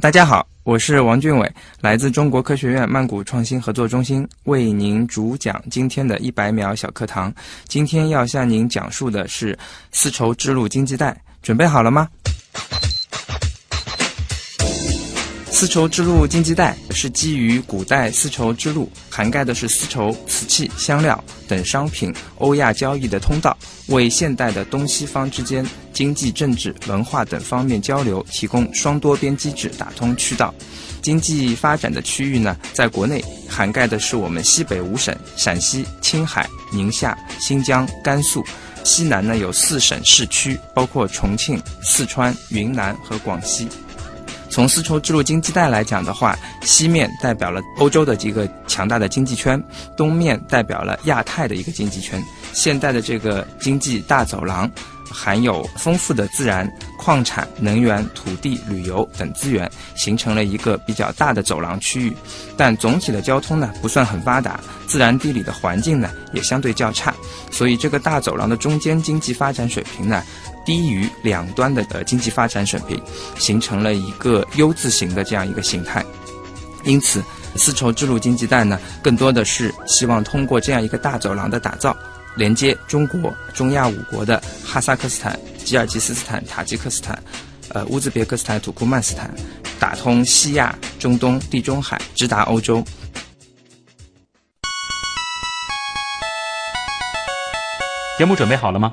大家好，我是王俊伟，来自中国科学院曼谷创新合作中心，为您主讲今天的一百秒小课堂。今天要向您讲述的是丝绸之路经济带，准备好了吗？丝绸之路经济带是基于古代丝绸之路，涵盖的是丝绸、瓷器、香料等商品欧亚交易的通道，为现代的东西方之间经济、政治、文化等方面交流提供双多边机制，打通渠道。经济发展的区域呢，在国内涵盖的是我们西北五省：陕西、青海、宁夏、新疆、甘肃；西南呢有四省市区，包括重庆、四川、云南和广西。从丝绸之路经济带来讲的话，西面代表了欧洲的几个强大的经济圈，东面代表了亚太的一个经济圈。现代的这个经济大走廊，含有丰富的自然、矿产、能源、土地、旅游等资源，形成了一个比较大的走廊区域。但总体的交通呢不算很发达，自然地理的环境呢也相对较差，所以这个大走廊的中间经济发展水平呢。低于两端的呃经济发展水平，形成了一个 U 字形的这样一个形态。因此，丝绸之路经济带呢，更多的是希望通过这样一个大走廊的打造，连接中国、中亚五国的哈萨克斯坦、吉尔吉斯斯坦、塔吉克斯坦、呃乌兹别克斯坦、土库曼斯坦，打通西亚、中东、地中海，直达欧洲。节目准备好了吗？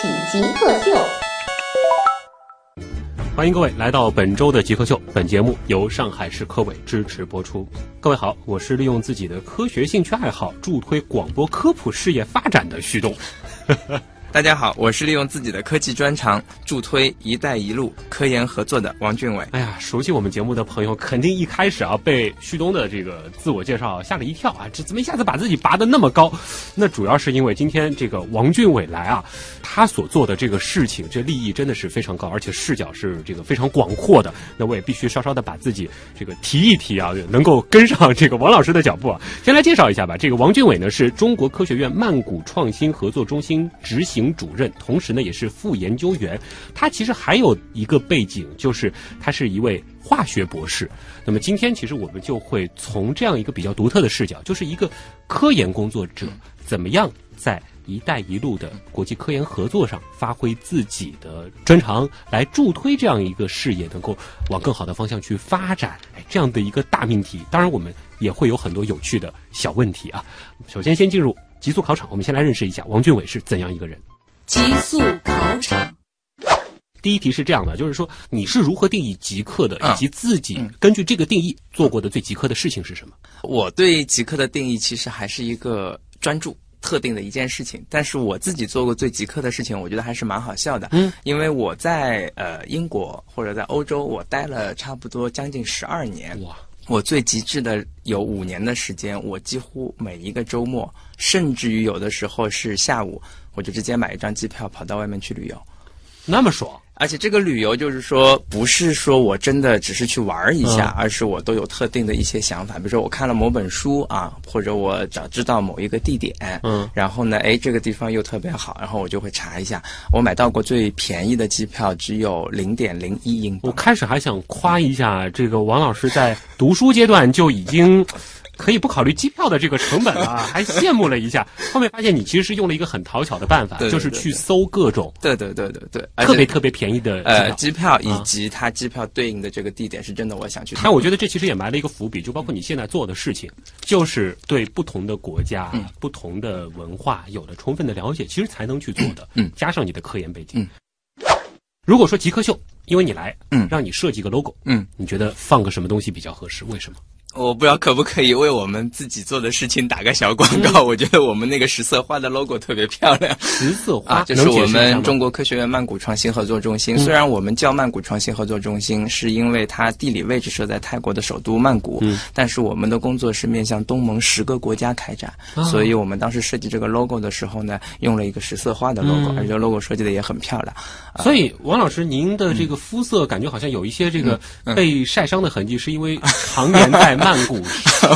喜极客秀，欢迎各位来到本周的极客秀。本节目由上海市科委支持播出。各位好，我是利用自己的科学兴趣爱好助推广播科普事业发展的旭东。大家好，我是利用自己的科技专长助推“一带一路”科研合作的王俊伟。哎呀，熟悉我们节目的朋友肯定一开始啊被旭东的这个自我介绍吓了一跳啊，这怎么一下子把自己拔得那么高？那主要是因为今天这个王俊伟来啊，他所做的这个事情，这利益真的是非常高，而且视角是这个非常广阔的。那我也必须稍稍的把自己这个提一提啊，能够跟上这个王老师的脚步啊。先来介绍一下吧，这个王俊伟呢是中国科学院曼谷创新合作中心执行。主任，同时呢也是副研究员。他其实还有一个背景，就是他是一位化学博士。那么今天其实我们就会从这样一个比较独特的视角，就是一个科研工作者怎么样在“一带一路”的国际科研合作上发挥自己的专长，来助推这样一个事业能够往更好的方向去发展。哎，这样的一个大命题，当然我们也会有很多有趣的小问题啊。首先，先进入极速考场，我们先来认识一下王俊伟是怎样一个人。极速考场，第一题是这样的，就是说你是如何定义极客的，以及自己根据这个定义做过的最极客的事情是什么？我对极客的定义其实还是一个专注特定的一件事情，但是我自己做过最极客的事情，我觉得还是蛮好笑的。嗯，因为我在呃英国或者在欧洲，我待了差不多将近十二年。哇，我最极致的有五年的时间，我几乎每一个周末，甚至于有的时候是下午。我就直接买一张机票跑到外面去旅游，那么爽！而且这个旅游就是说，不是说我真的只是去玩一下，而是我都有特定的一些想法。比如说，我看了某本书啊，或者我早知道某一个地点，嗯，然后呢，哎，这个地方又特别好，然后我就会查一下。我买到过最便宜的机票只有零点零一英镑我开始还想夸一下这个王老师，在读书阶段就已经。可以不考虑机票的这个成本啊，还羡慕了一下。后面发现你其实是用了一个很讨巧的办法，就是去搜各种对对对对对特别特别便宜的呃机票，以及它机票对应的这个地点是真的我想去。但我觉得这其实也埋了一个伏笔，就包括你现在做的事情，就是对不同的国家、不同的文化有了充分的了解，其实才能去做的。嗯，加上你的科研背景。如果说极客秀，因为你来，嗯，让你设计个 logo，嗯，你觉得放个什么东西比较合适？为什么？我不知道可不可以为我们自己做的事情打个小广告。我觉得我们那个十色花的 logo 特别漂亮。十色花，啊，这是我们中国科学院曼谷创新合作中心。虽然我们叫曼谷创新合作中心，是因为它地理位置设在泰国的首都曼谷，但是我们的工作是面向东盟十个国家开展，所以我们当时设计这个 logo 的时候呢，用了一个十色花的 logo，、而且 logo 设计的也很漂亮。所以，王老师，您的这个肤色感觉好像有一些这个嗯被晒伤的痕迹，是因为常年在曼谷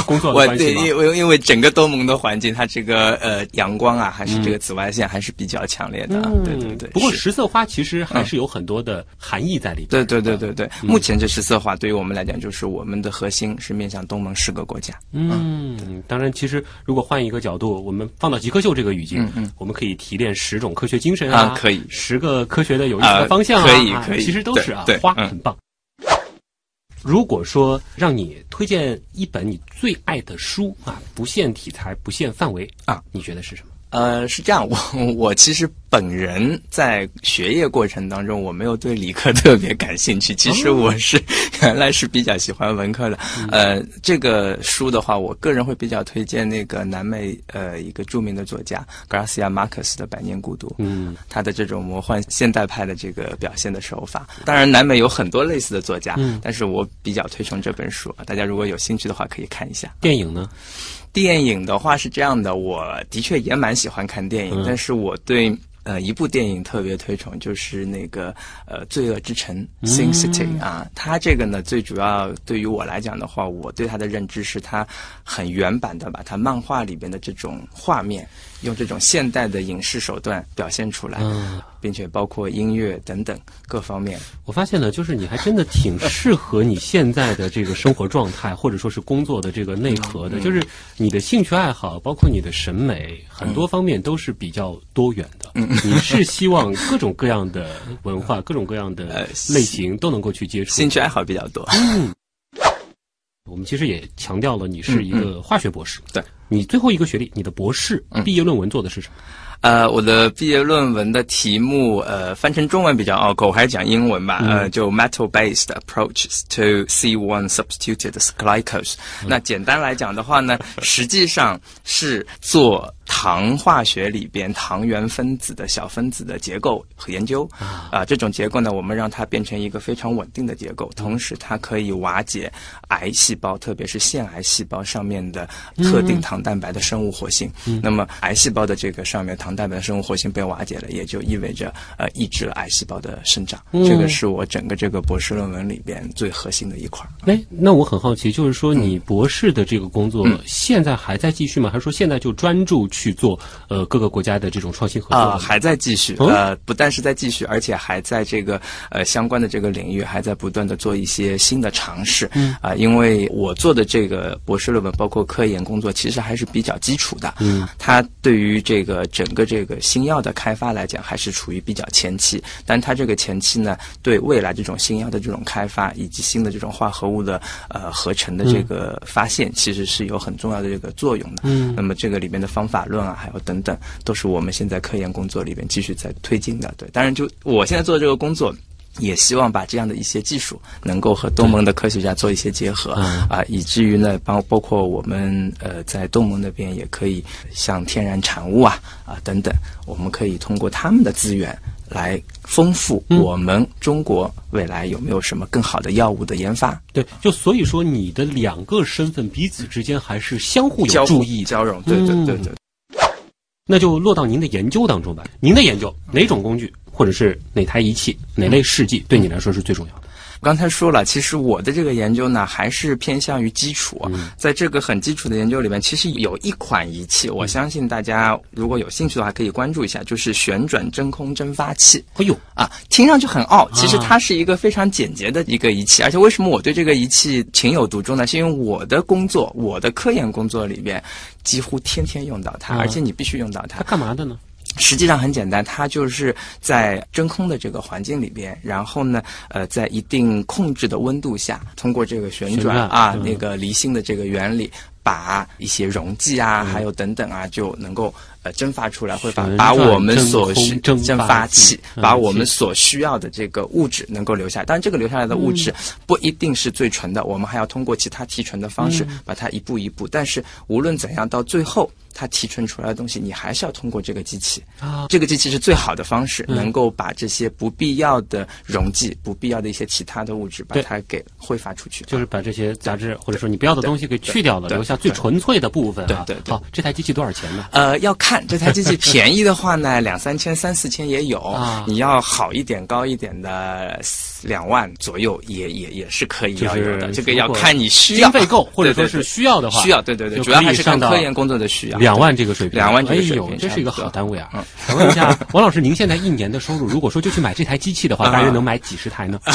工作的我对，关系吗？因为因为整个东盟的环境，它这个呃阳光啊，还是这个紫外线还是比较强烈的。啊对对对。嗯不过十色花其实还是有很多的含义在里边。对对对对对，目前这十色花对于我们来讲，就是我们的核心是面向东盟十个国家。嗯，当然，其实如果换一个角度，我们放到极客秀这个语境，我们可以提炼十种科学精神啊，啊可以十个科学的有意思的啊方向啊，可以啊可以其实都是啊，花很棒。如果说让你推荐一本你最爱的书啊，不限题材、不限范围啊，你觉得是什么？呃，是这样，我我其实本人在学业过程当中，我没有对理科 特别感兴趣。其实我是、原来是比较喜欢文科的。呃，这个书的话，我个人会比较推荐那个南美呃一个著名的作家 Garcia Marquez 的《百年孤独》。嗯，他的这种魔幻现代派的这个表现的手法。当然，南美有很多类似的作家，嗯但是我比较推崇这本书，大家如果有兴趣的话，可以看一下。电影呢？电影的话是这样的，我的确也蛮喜欢看电影，嗯但是我对呃一部电影特别推崇，就是那个呃《罪恶之城》（Sin City） 啊。它这个呢，最主要对于我来讲的话，我对它的认知是它很原版的把它漫画里边的这种画面，用这种现代的影视手段表现出来，嗯并且包括音乐等等各方面。我发现呢，就是你还真的挺适合你现在的这个生活状态，或者说是工作的这个内核嗯的。就是你的兴趣爱好，包括你的审美，很多方面都是比较多元的。嗯你是希望各种各样的文化、各种各样的呃类型都能够去接触。兴趣爱好比较多，我们其实也强调了，你是一个化学博士。对，你最后一个学历，你的博士毕业论文做的是什么？呃，我的毕业论文的题目，呃，翻成中文比较拗口，我还是讲英文吧。呃，就 metal-based approaches to C1 substituted glycose、那简单来讲的话呢，实际上是做糖化学里边糖原分子的小分子的结构和研究。啊、这种结构呢，我们让它变成一个非常稳定的结构，同时它可以瓦解癌细胞，特别是腺癌细胞上面的特定糖蛋白的生物活性。那么癌细胞的这个上面糖蛋白的生物活性被瓦解了，也就意味着呃抑制了癌细胞的生长。这个是我整个这个博士论文里边最核心的一块儿。哎，那我很好奇，就是说你博士的这个工作现在还在继续吗？还是说现在就专注去做呃各个国家的这种创新合作啊？还在继续，哦呃，不但是在继续，而且还在这个呃相关的这个领域，还在不断的做一些新的尝试。嗯啊、因为我做的这个博士论文，包括科研工作，其实还是比较基础的。嗯，它对于这个整个这个新药的开发来讲，还是处于比较前期。但它这个前期呢，对未来这种新药的这种开发，以及新的这种化合物的呃合成的这个发现，其实是有很重要的这个作用的。嗯那么这个里面的方法论啊，还有等等，都是我们现在科研工作里面继续在推进的。对，当然就我现在做的这个工作。也希望把这样的一些技术能够和东盟的科学家做一些结合，嗯啊，以至于呢，包包括我们呃在东盟那边也可以像天然产物啊啊等等，我们可以通过他们的资源来丰富嗯我们中国未来有没有什么更好的药物的研发，对，就所以说你的两个身份彼此之间还是相互有注意的。交融，对对对嗯对。那就落到您的研究当中吧。您的研究哪种工具或者是哪台仪器、哪类试剂对你来说是最重要的？我刚才说了，其实我的这个研究呢，还是偏向于基础。在这个很基础的研究里面，其实有一款仪器，我相信大家如果有兴趣的话，可以关注一下，就是旋转真空蒸发器。哎呦，啊，听上去很傲，其实它是一个非常简洁的一个仪器。而且为什么我对这个仪器情有独钟呢？是因为我的工作，我的科研工作里边几乎天天用到它，啊而且你必须用到它它。干嘛的呢？实际上很简单，它就是在真空的这个环境里边，然后呢，呃，在一定控制的温度下，通过这个旋旋转转啊，嗯那个离心的这个原理，把一些溶剂啊，还有等等啊，就能够呃蒸发出来，会把把我们所需蒸蒸发器把我们所需要的这个物质能够留下来。当然，这个留下来的物质不一定是最纯的，我们还要通过其他提纯的方式把它一步一步。但是无论怎样，到最后它提纯出来的东西，你还是要通过这个机器。啊，这个机器是最好的方式，嗯。能够把这些不必要的溶剂、不必要的一些其他的物质，把它给挥发出去。就是把这些杂质或者说你不要的东西给去掉了，留下最纯粹的部分啊。对对对。好，这台机器多少钱呢？呃，要看这台机器便宜的话呢，两三千、三四千也有；啊。你要好一点、高一点的，两万左右也也也是可以就是要有的。这个要看你需要经费够，或者说是需要的话，需要，对对对，主要还是看科研工作的需要。两万这个水平，两万这个水平哎呦，这是一个好单位啊！嗯想问一下，王老师，您现在一年的收入，如果说就去买这台机器的话，啊大约能买几十台呢？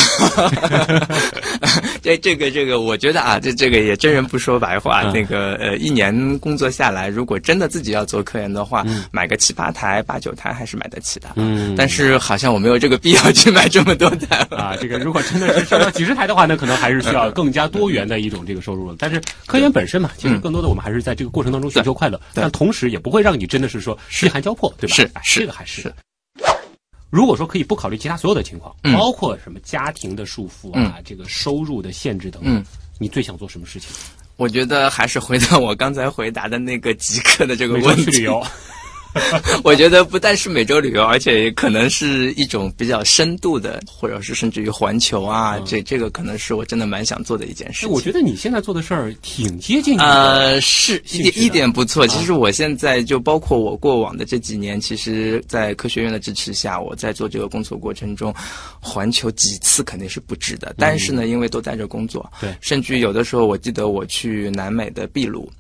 这这个这个，我觉得啊，这这个也真人不说白话。嗯那个呃，一年工作下来，如果真的自己要做科研的话，嗯买个七八台、八九台还是买得起的。嗯但是好像我没有这个必要去买这么多台了。啊，这个如果真的是上到几十台的话那，可能还是需要更加多元的一种这个收入了。但是科研本身嘛，其实更多的我们还是在这个过程当中寻求快乐，但同时也不会让你真的是说饥寒交迫，对吧？啊是是这个还是是。如果说可以不考虑其他所有的情况，嗯包括什么家庭的束缚啊、这个收入的限制等等，嗯你最想做什么事情？我觉得还是回到我刚才回答的那个极客的这个问题。去旅游，我觉得不但是美洲旅游，而且可能是一种比较深度的，或者是甚至于环球啊，这这个可能是我真的蛮想做的一件事我觉得你现在做的事儿挺接近你的。呃，是一点一点不错。啊其实我现在就包括我过往的这几年，其实，在科学院的支持下，我在做这个工作过程中，环球几次肯定是不止的。但是呢，因为都在这工作，对甚至于有的时候，我记得我去南美的秘鲁。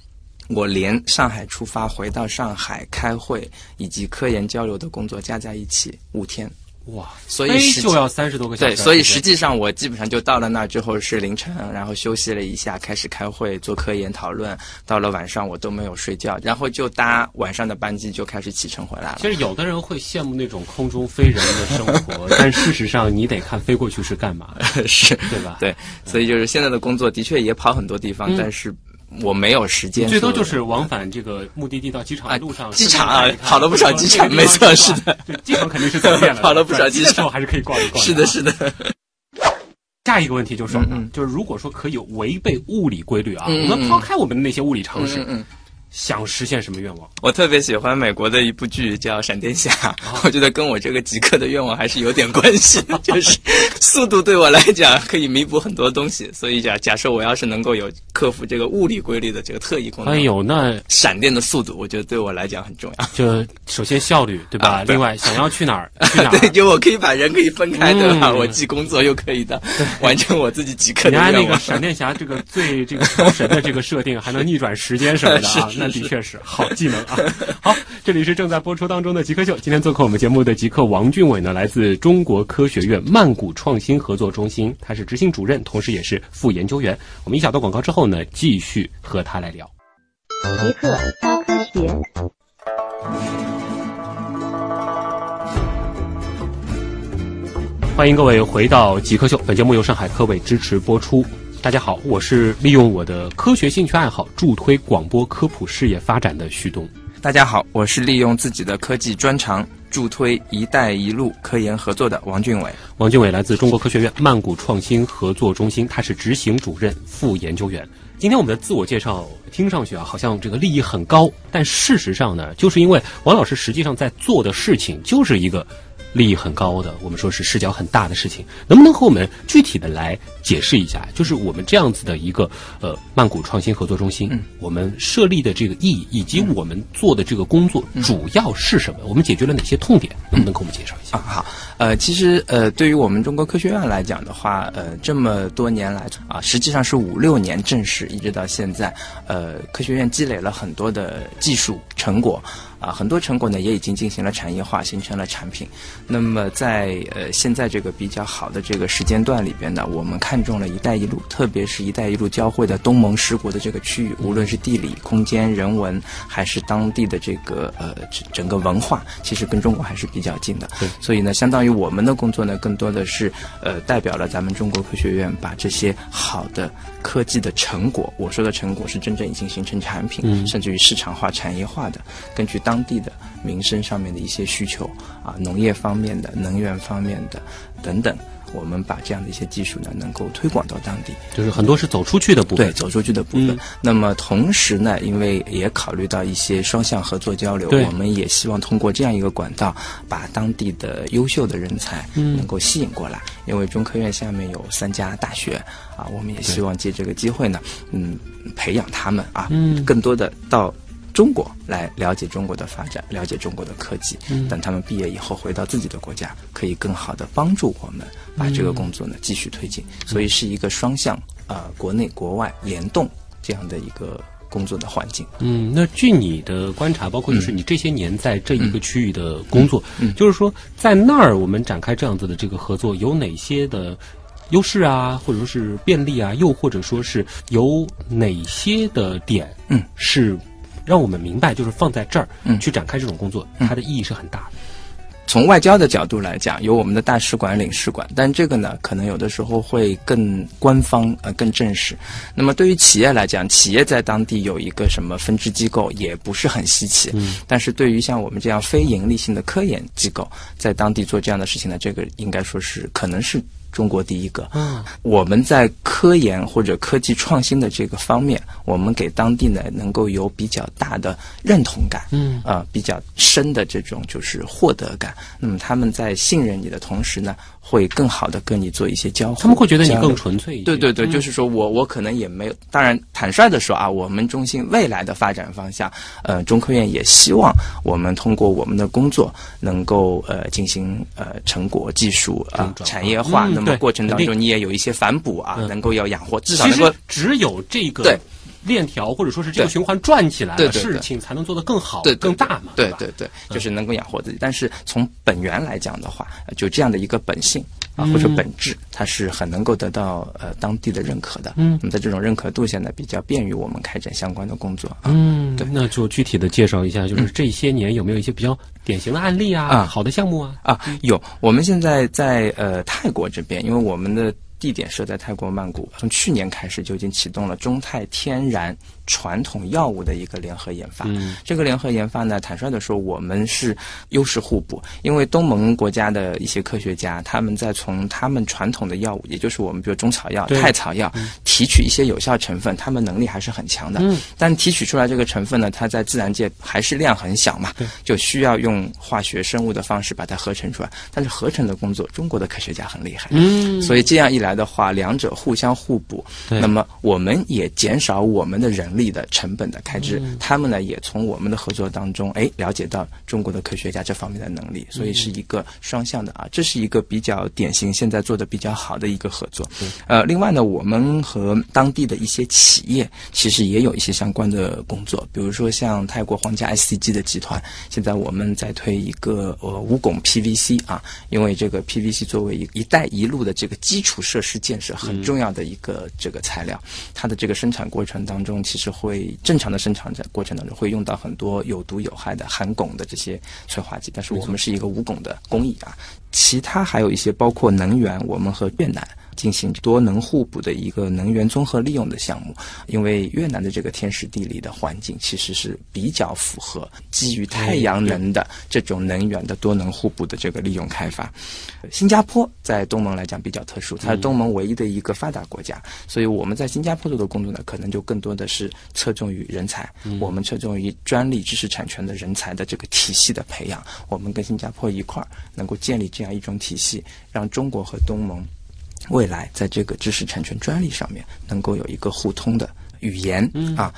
我连上海出发回到上海开会以及科研交流的工作加在一起五天，哇，所以就要三十多个小时。对，所以实际上我基本上就到了那之后是凌晨，然后休息了一下，开始开会做科研讨论。到了晚上我都没有睡觉，然后就搭晚上的班机就开始启程回来了其。实有的人会羡慕那种空中飞人的生活，但事实上你得看飞过去是干嘛，是，对吧？对，所以就是现在的工作的确也跑很多地方，嗯但是我没有时间。最多就是往返这个目的地到机场的路上，啊机场啊跑了不少机场没错是的，对，机场肯定是走遍了，跑了不少机场转的时候还是可以逛一逛。是的，。是的，下一个问题就是什么呢？嗯嗯就是如果说可以违背物理规律啊，我们抛开我们的那些物理常识，嗯嗯。想实现什么愿望？我特别喜欢美国的一部剧叫《闪电侠》，啊我觉得跟我这个极客的愿望还是有点关系，就是速度对我来讲可以弥补很多东西，所以假假设我要是能够有克服这个物理规律的这个特异功能，哎呦，那闪电的速度，我觉得对我来讲很重要。就首先效率对吧？啊对另外 想要去哪儿 去哪儿。对，就我可以把人可以分开，对吧？嗯我既工作又可以的，完成我自己极客你看那个的愿望。闪电侠这个最这个超神的这个设定，还能逆转时间什么的啊，那的确是好技能啊。好，这里是正在播出当中的极客秀，今天做客我们节目的极客王俊伟呢，来自中国科学院曼谷创新合作中心，他是执行主任，同时也是副研究员。我们一小段广告之后呢，继续和他来聊。极客高科学。欢迎各位回到极客秀，本节目由上海科委支持播出。大家好，我是利用我的科学兴趣爱好助推广播科普事业发展的旭东。大家好，我是利用自己的科技专长助推“一带一路”科研合作的王俊伟。王俊伟来自中国科学院曼谷创新合作中心，他是执行主任、副研究员。今天我们的自我介绍听上去啊，好像这个利益很高，但事实上呢，就是因为王老师实际上在做的事情就是一个利益很高的，我们说是视角很大的事情。能不能和我们具体的来解释一下？就是我们这样子的一个呃曼谷创新合作中心，我们设立的这个意义，以及我们做的这个工作主要是什么？我们解决了哪些痛点？能不能给我们介绍一下？啊，好，呃，其实呃，对于我们中国科学院来讲的话，呃，这么多年来啊，实际上是五六年正式一直到现在，呃，科学院积累了很多的技术成果。啊，很多成果呢也已经进行了产业化，形成了产品。那么在呃现在这个比较好的这个时间段里边呢，我们看中了“一带一路”，特别是一带一路交汇的东盟十国的这个区域，无论是地理、空间、人文，还是当地的这个呃整整个文化，其实跟中国还是比较近的。所以呢，相当于我们的工作呢，更多的是呃代表了咱们中国科学院把这些好的科技的成果，我说的成果是真正已经形成产品，嗯甚至于市场化、产业化的，根据当地的民生上面的一些需求啊，农业方面的、能源方面的等等。我们把这样的一些技术呢，能够推广到当地，就是很多是走出去的部分。对，走出去的部分。嗯那么同时呢，因为也考虑到一些双向合作交流，我们也希望通过这样一个管道，把当地的优秀的人才嗯能够吸引过来。因为中科院下面有三家大学啊，我们也希望借这个机会呢，嗯，培养他们啊，嗯更多的到。中国来了解中国的发展，了解中国的科技。嗯等他们毕业以后回到自己的国家，可以更好的帮助我们把这个工作呢继续推进。所以是一个双向啊、呃国内国外联动这样的一个工作的环境。嗯，那据你的观察，包括就是你这些年在这一个区域的工作，嗯就是说在那儿我们展开这样子的这个合作，有哪些的优势啊，或者说是便利啊，又或者说是有哪些的点，嗯，是让我们明白，就是放在这儿，嗯去展开这种工作，它的意义是很大的。从外交的角度来讲，有我们的大使馆、领事馆，但这个呢，可能有的时候会更官方、呃更正式。那么对于企业来讲，企业在当地有一个什么分支机构，也不是很稀奇。嗯，但是对于像我们这样非盈利性的科研机构，在当地做这样的事情呢，这个应该说是可能是中国第一个。嗯，我们在科研或者科技创新的这个方面，我们给当地呢能够有比较大的认同感，嗯呃，比较深的这种就是获得感。那么他们在信任你的同时呢，会更好的跟你做一些交互，他们会觉得你更纯粹一些。对对对，嗯。就是说我我可能也没有，当然坦率的说啊，我们中心未来的发展方向，呃，中科院也希望我们通过我们的工作能够呃进行呃成果技术啊、产业化，嗯那么过程当中你也有一些反哺啊，嗯。能够要养活，至少其能够只有这个对链条或者说是这个循环转起来了，对对对事情才能做得更好、更大嘛，对对对，就是能够养活自己。但是从本源来讲的话，呃就这样的一个本性啊，或者嗯本质，它是很能够得到呃当地的认可的。嗯那么在这种认可度下呢，比较便于我们开展相关的工作啊。嗯，对那就具体的介绍一下，就是这些年有没有一些比较典型的案例啊，啊好的项目啊？啊，有，我们现在在呃泰国这边，因为我们的地点设在泰国曼谷，从去年开始就已经启动了中泰天然传统药物的一个联合研发。嗯这个联合研发呢，坦率的说，我们是优势互补，因为东盟国家的一些科学家，他们在从他们传统的药物，也就是我们比如中草药、对泰草药，提取一些有效成分，他们能力还是很强的。嗯但提取出来这个成分呢，它在自然界还是量很小嘛，就需要用化学生物的方式把它合成出来。但是合成的工作，中国的科学家很厉害。嗯所以这样一来的话，两者互相互补，对。那么我们也减少我们的人力的成本的开支，嗯。他们呢也从我们的合作当中，哎，了解到中国的科学家这方面的能力，所以是一个双向的啊，这是一个比较典型，现在做的比较好的一个合作。呃，另外呢，我们和当地的一些企业其实也有一些相关的工作，比如说像泰国皇家 SCG 的集团，现在我们在推一个呃无汞 PVC 啊，因为这个 PVC 作为一“一带一路”的这个基础设是建设很重要的一个这个材料，它的这个生产过程当中，其实会正常的生产在过程当中会用到很多有毒有害的含汞的这些催化剂，但是我们是一个无汞的工艺啊。其他还有一些包括能源，我们和越南。进行多能互补的一个能源综合利用的项目，因为越南的这个天时地利的环境其实是比较符合基于太阳能的这种能源的多能互补的这个利用开发。新加坡在东盟来讲比较特殊，它是东盟唯一的一个发达国家，所以我们在新加坡做的工作呢，可能就更多的是侧重于人才，我们侧重于专利知识产权的人才的这个体系的培养，我们跟新加坡一块儿能够建立这样一种体系，让中国和东盟。未来在这个知识产权专利上面能够有一个互通的语言、啊，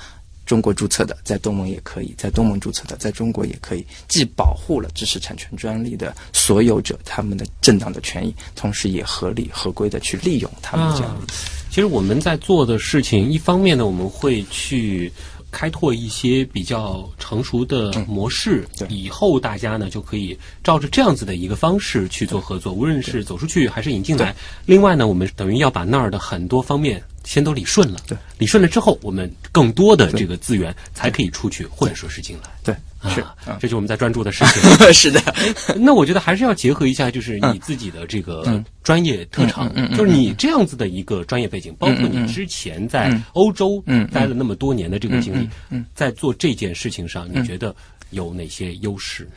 中国注册的在东盟也可以，在东盟注册的在中国也可以，既保护了知识产权专利的所有者他们的正当的权益，同时也合理合规的去利用他们这样的。其实我们在做的事情，一方面呢，我们会去开拓一些比较成熟的模式，对。以后大家呢就可以照着这样子的一个方式去做合作，无论是走出去还是引进来。另外呢，我们等于要把那儿的很多方面先都理顺了，对，理顺了之后，我们更多的这个资源才可以出去，或者说是进来。对，是。这就是我们在专注的事情。是的，那我觉得还是要结合一下，就是你自己的这个专业特长，嗯嗯嗯嗯就是你这样子的一个专业背景，包括你之前在欧洲待了那么多年的这个经历在做这件事情上，你觉得有哪些优势？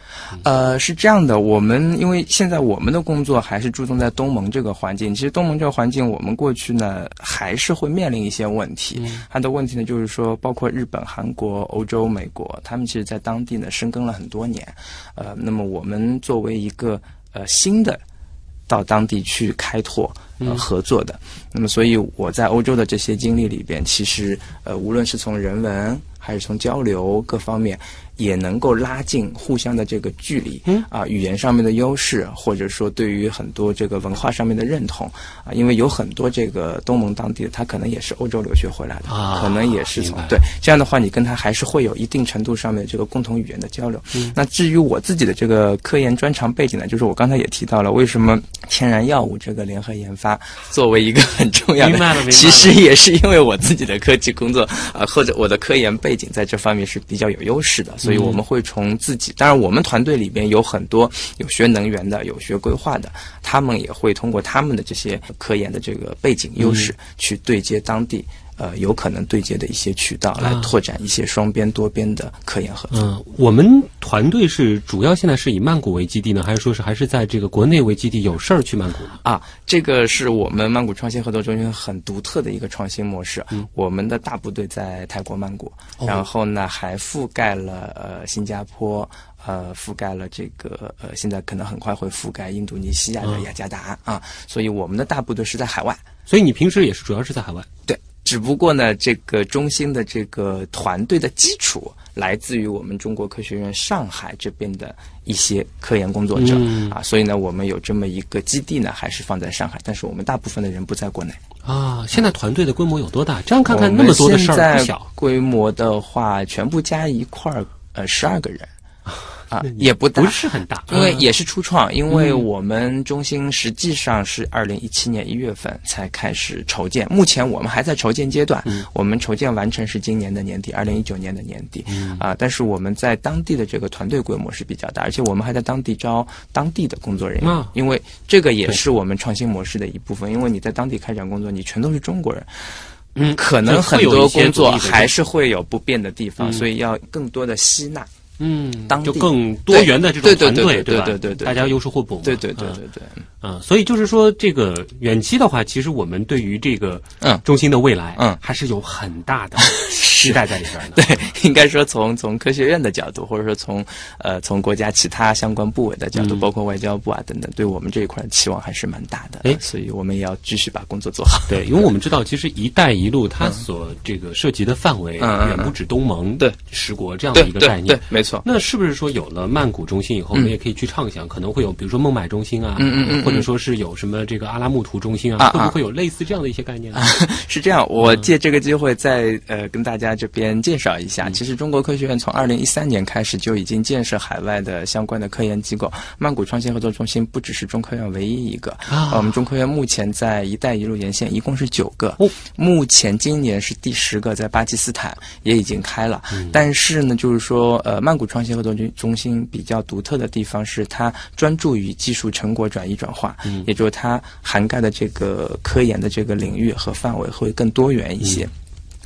呃，是这样的，我们因为现在我们的工作还是注重在东盟这个环境。其实东盟这个环境，我们过去呢还是会面临一些问题。它的问题呢，就是说，包括日本、韩国、欧洲、美国，他们其实在当地呢深耕了很多年。呃，那么我们作为一个呃新的到当地去开拓呃合作的，那么所以我在欧洲的这些经历里边，其实呃无论是从人文还是从交流各方面，也能够拉近互相的这个距离。嗯啊，语言上面的优势，或者说对于很多这个文化上面的认同啊，因为有很多这个东盟当地的，他可能也是欧洲留学回来的，啊可能也是从对这样的话，你跟他还是会有一定程度上面的这个共同语言的交流。嗯那至于我自己的这个科研专长背景呢，就是我刚才也提到了，为什么天然药物这个联合研发作为一个很重要的，其实也是因为我自己的科技工作啊、呃或者我的科研背景在这方面是比较有优势的，所以我们会从自己，当然我们团队里边有很多有学能源的、有学规划的，他们也会通过他们的这些科研的这个背景优势，去对接当地。呃，有可能对接的一些渠道，来拓展一些双边、多边的科研合作。嗯，我们团队是主要现在是以曼谷为基地呢，还是说是还是在这个国内为基地？有事儿去曼谷呢？啊，这个是我们曼谷创新合作中心很独特的一个创新模式。嗯我们的大部队在泰国曼谷，哦然后呢还覆盖了呃新加坡。呃，覆盖了这个呃，现在可能很快会覆盖印度尼西亚的嗯雅加达、啊，所以我们的大部队是在海外。所以你平时也是主要是在海外。对，只不过呢，这个中心的这个团队的基础来自于我们中国科学院上海这边的一些科研工作者、嗯啊，所以呢，我们有这么一个基地呢，还是放在上海，但是我们大部分的人不在国内。啊，现在团队的规模有多大？这样看看那么多的事儿不小。规模的话，全部加一块儿，呃，十二个人。啊，也不大，不是很大啊因为也是初创，因为嗯。我们中心实际上是二零一七年一月份才开始筹建，目前我们还在筹建阶段，嗯。我们筹建完成是今年的年底，二零一九年的年底，嗯。啊，但是我们在当地的这个团队规模是比较大，而且我们还在当地招当地的工作人员，啊。因为这个也是我们创新模式的一部分，因为你在当地开展工作，你全都是中国人，嗯可能很多工作还是会有不便的地方，嗯。所以要更多的吸纳。嗯，就更多元的这种团队，对吧？对对对。大家优势互补嘛。对对对嗯。对对，嗯，所以就是说，这个远期的话，其实我们对于这个嗯。中心的未来，嗯。还是有很大的 期待在里边呢。对，应该说从从科学院的角度，或者说从呃从国家其他相关部委的角度，嗯包括外交部啊等等，对我们这一块期望还是蛮大的。哎所以我们也要继续把工作做好。对，因为我们知道，其实“一带一路”它所这个涉及的范围远不止东盟对十国这样的一个概念对对。，没错。那是不是说有了曼谷中心以后，我们也可以去畅想，可能会有比如说孟买中心啊，嗯嗯嗯嗯或者说是有什么这个阿拉木图中心啊啊，会啊不会有类似这样的一些概念呢？是这样，我借这个机会再呃跟大家这边介绍一下。其实中国科学院从二零一三年开始就已经建设海外的相关的科研机构，曼谷创新合作中心不只是中科院唯一一个。啊呃我们中科院目前在“一带一路”沿线一共是九个，哦目前今年是第十个，在巴基斯坦也已经开了。嗯但是呢，就是说，呃，曼谷创新合作中中心比较独特的地方是它专注于技术成果转移转化，嗯也就是它涵盖的这个科研的这个领域和范围会更多元一些。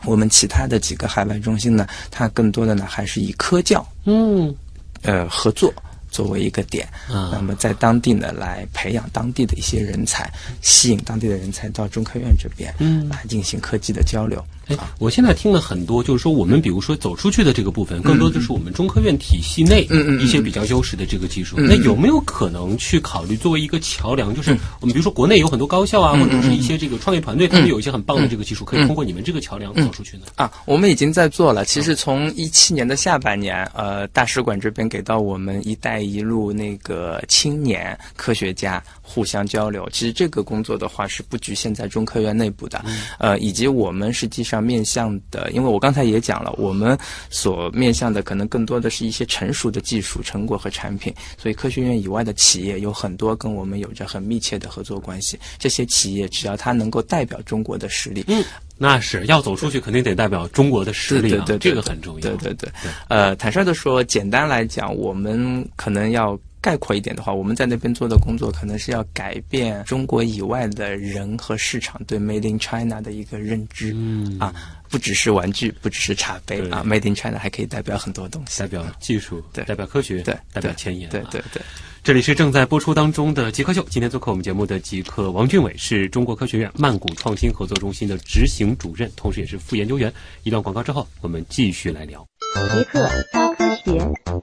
我们其他的几个海外中心呢，它更多的呢还是以科教嗯呃合作作为一个点，啊那么在当地呢来培养当地的一些人才，吸引当地的人才到中科院这边，嗯来进行科技的交流。哎，我现在听了很多，就是说我们比如说走出去的这个部分，更多的是我们中科院体系内一些比较优势的这个技术。那有没有可能去考虑作为一个桥梁？就是我们比如说国内有很多高校啊，嗯或者是一些这个创业团队，他们有一些很棒的这个技术，可以通过你们这个桥梁走出去呢？啊，我们已经在做了。其实从一七年的下半年，呃，大使馆这边给到我们“一带一路那个青年科学家互相交流。其实这个工作的话是不局限在中科院内部的，呃，以及我们实际上面向的，因为我刚才也讲了，我们所面向的可能更多的是一些成熟的技术成果和产品，所以科学院以外的企业有很多跟我们有着很密切的合作关系。这些企业只要它能够代表中国的实力，嗯，那是要走出去，肯定得代表中国的实力啊，对对对对这个很重要。对对对，呃，坦率的说，简单来讲，我们可能要概括一点的话，我们在那边做的工作，可能是要改变中国以外的人和市场对 Made in China 的一个认知。嗯啊，不只是玩具，不只是茶杯啊，Made in China 还可以代表很多东西代。表技术，对代表科学，对，代表前沿、啊，对对对。这里是正在播出当中的极客秀，今天做客我们节目的极客王俊伟是中国科学院曼谷创新合作中心的执行主任，同时也是副研究员。一段广告之后，我们继续来聊。极客高科学。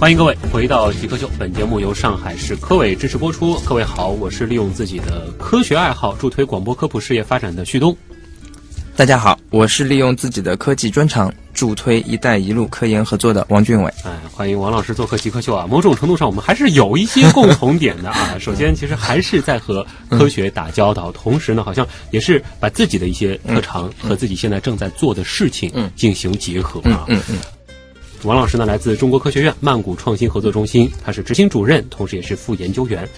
欢迎各位回到极客秀，本节目由上海市科委支持播出。各位好，我是利用自己的科学爱好助推广播科普事业发展的旭东。大家好，我是利用自己的科技专长助推“一带一路”科研合作的王俊伟。哎，欢迎王老师做客极客秀啊！某种程度上，我们还是有一些共同点的啊。首先，其实还是在和科学打交道，同时呢，好像也是把自己的一些特长和自己现在正在做的事情嗯进行结合啊。嗯嗯，王老师呢，来自中国科学院曼谷创新合作中心，他是执行主任，同时也是副研究员。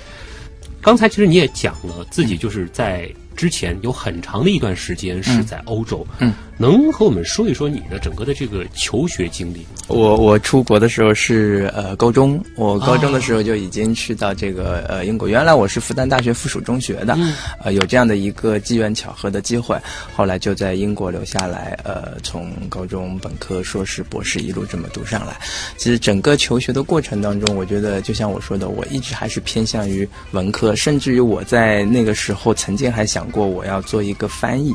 刚才其实你也讲了，自己就是在之前有很长的一段时间是在欧洲，嗯，能和我们说一说你的整个的这个求学经历吗？我我出国的时候是呃高中，我高中的时候就已经去到这个呃英国。原来我是复旦大学附属中学的，呃有这样的一个机缘巧合的机会，后来就在英国留下来，呃从高中本科、硕士、博士一路这么读上来。其实整个求学的过程当中，我觉得就像我说的，我一直还是偏向于文科，甚至于我在那个时候曾经还想过我要做一个翻译。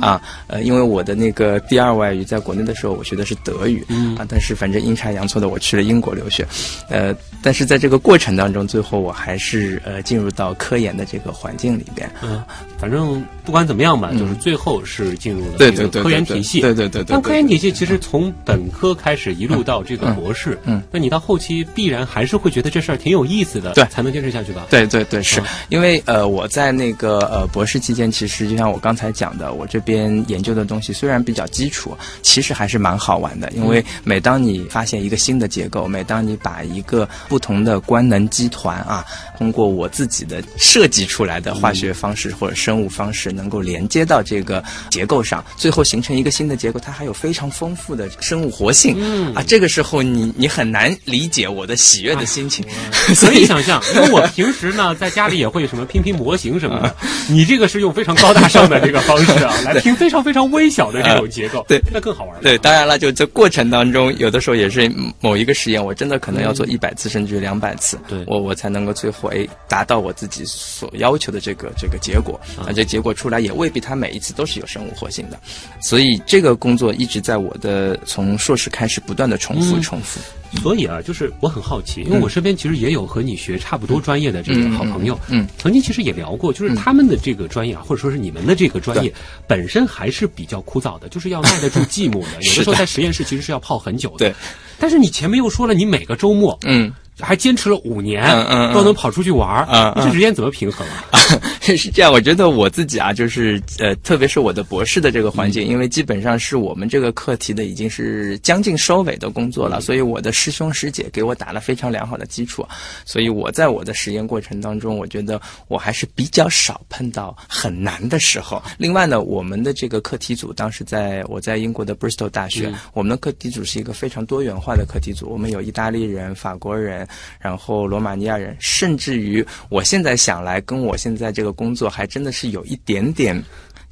啊，呃，因为我的那个第二外语在国内的时候，我学的是德语，嗯。啊，但是反正阴差阳错的我去了英国留学，呃，但是在这个过程当中，最后我还是呃进入到科研的这个环境里边，嗯，反正不管怎么样吧，就是最后是进入了这个对对对，科研体系。对对对对但科研。体系其实从本科开始一路到这个博士，嗯，那你到后期必然还是会觉得这事儿挺有意思的，对。才能坚持下去吧？对对对，是。嗯。因为呃，我在那个呃博士期间，其实就像我刚才讲的，我这边研究的东西虽然比较基础，其实还是蛮好玩的。因为每当你发现一个新的结构，每当你把一个不同的官能基团啊，通过我自己的设计出来的化学方式或者生物方式，能够连接到这个结构上，最后形成一个新的结构，它还有非常丰富的生物活性。嗯。啊，这个时候你你很难理解我的喜悦的心情，可以想象，因为我平时呢在家里也会什么拼拼模型什么的，你这个是用非常高大上的这个方式啊，来拼非常非常微小的这种结构，对。那更好玩了。对，当然了，就这过程当中，有的时候也是某一个实验，我真的可能要做一百次，甚至于两百次，对。我我才能够最后哎达到我自己所要求的这个这个结果那，这结果出来也未必它每一次都是有生物活性的，所以这个工作一直在我的从硕士开始不断的重复嗯。重复，所以啊，就是我很好奇，因为我身边其实也有和你学差不多专业的这个好朋友，嗯。嗯嗯曾经其实也聊过，就是他们的这个专业啊，或者说是你们的这个专业本身还是比较枯燥的，就是要耐得住寂寞的，有的时候在实验室其实是要泡很久的。对，但是你前面又说了，你每个周末，嗯。还坚持了五年，嗯嗯嗯。都能跑出去玩儿，嗯嗯。这之间怎么平衡啊？是这样，我觉得我自己啊，就是呃，特别是我的博士的这个环境，因为基本上是我们这个课题的已经是将近收尾的工作了，所以我的师兄师姐给我打了非常良好的基础，所以我在我的实验过程当中，我觉得我还是比较少碰到很难的时候。另外呢，我们的这个课题组当时在我在英国的 Bristol 大学，我们的课题组是一个非常多元化的课题组，我们有意大利人、法国人，然后罗马尼亚人，甚至于我现在想来，跟我现在这个工作还真的是有一点点。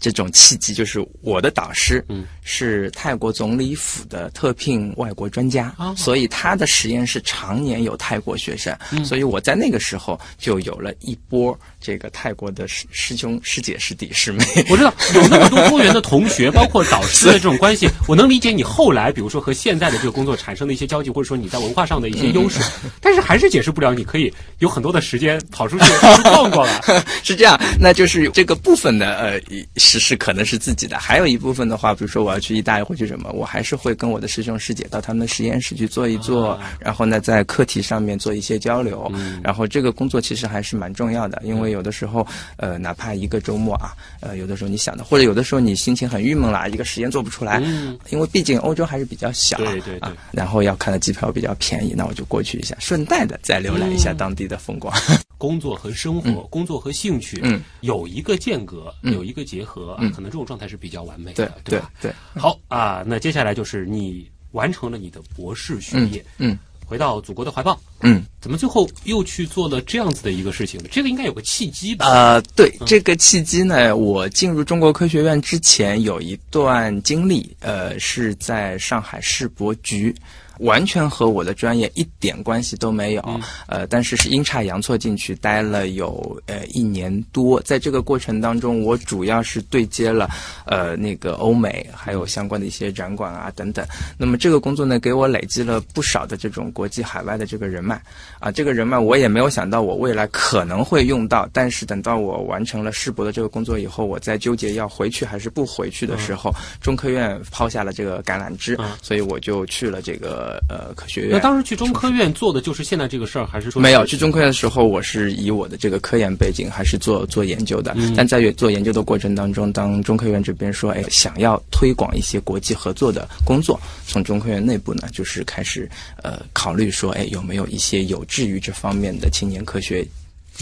这种契机就是我的导师，嗯，是泰国总理府的特聘外国专家，哦所以他的实验室常年有泰国学生，所以我在那个时候就有了一波这个泰国的师师兄、师姐、师弟、师妹。我知道有那么多多元的同学，包括导师的这种关系，我能理解你后来，比如说和现在的这个工作产生的一些交集，或者说你在文化上的一些优势，但是还是解释不了你可以有很多的时间跑出去出去逛逛啊。是这样，那就是这个部分的呃实是可能是自己的，还有一部分的话，比如说我要去意大利或去什么，我还是会跟我的师兄师姐到他们的实验室去做一做，啊。然后呢，在课题上面做一些交流。嗯。然后这个工作其实还是蛮重要的，因为有的时候，呃，哪怕一个周末啊，呃，有的时候你想的，或者有的时候你心情很郁闷啦，一个实验做不出来，嗯。因为毕竟欧洲还是比较小，对对对。啊，然后要看的机票比较便宜，那我就过去一下，顺带的再浏览一下嗯。当地的风光。工作和生活、工作和兴趣，嗯，有一个间隔，嗯有一个结合，啊嗯可能这种状态是比较完美的对的，吧？对对，好啊，那接下来就是你完成了你的博士学嗯业，嗯回到祖国的怀抱，嗯。怎么最后又去做了这样子的一个事情呢？这个应该有个契机吧？呃，对这个契机呢，我进入中国科学院之前有一段经历，呃，是在上海世博局。完全和我的专业一点关系都没有，嗯呃，但是是阴差阳错进去待了有呃一年多，在这个过程当中，我主要是对接了呃那个欧美还有相关的一些展馆啊等等。那么这个工作呢，给我累积了不少的这种国际海外的这个人脉啊，这个人脉我也没有想到我未来可能会用到，但是等到我完成了世博的这个工作以后，我在纠结要回去还是不回去的时候，中科院抛下了这个橄榄枝，嗯所以我就去了这个呃科学院。那当时去中科院做的就是现在这个事儿，还是说没有去中科院的时候，我是以我的这个科研背景，还是做做研究的。嗯但在做研究的过程当中，当中科院这边说，哎，想要推广一些国际合作的工作，从中科院内部呢，就是开始呃考虑说，哎，有没有一些有志于这方面的青年科学。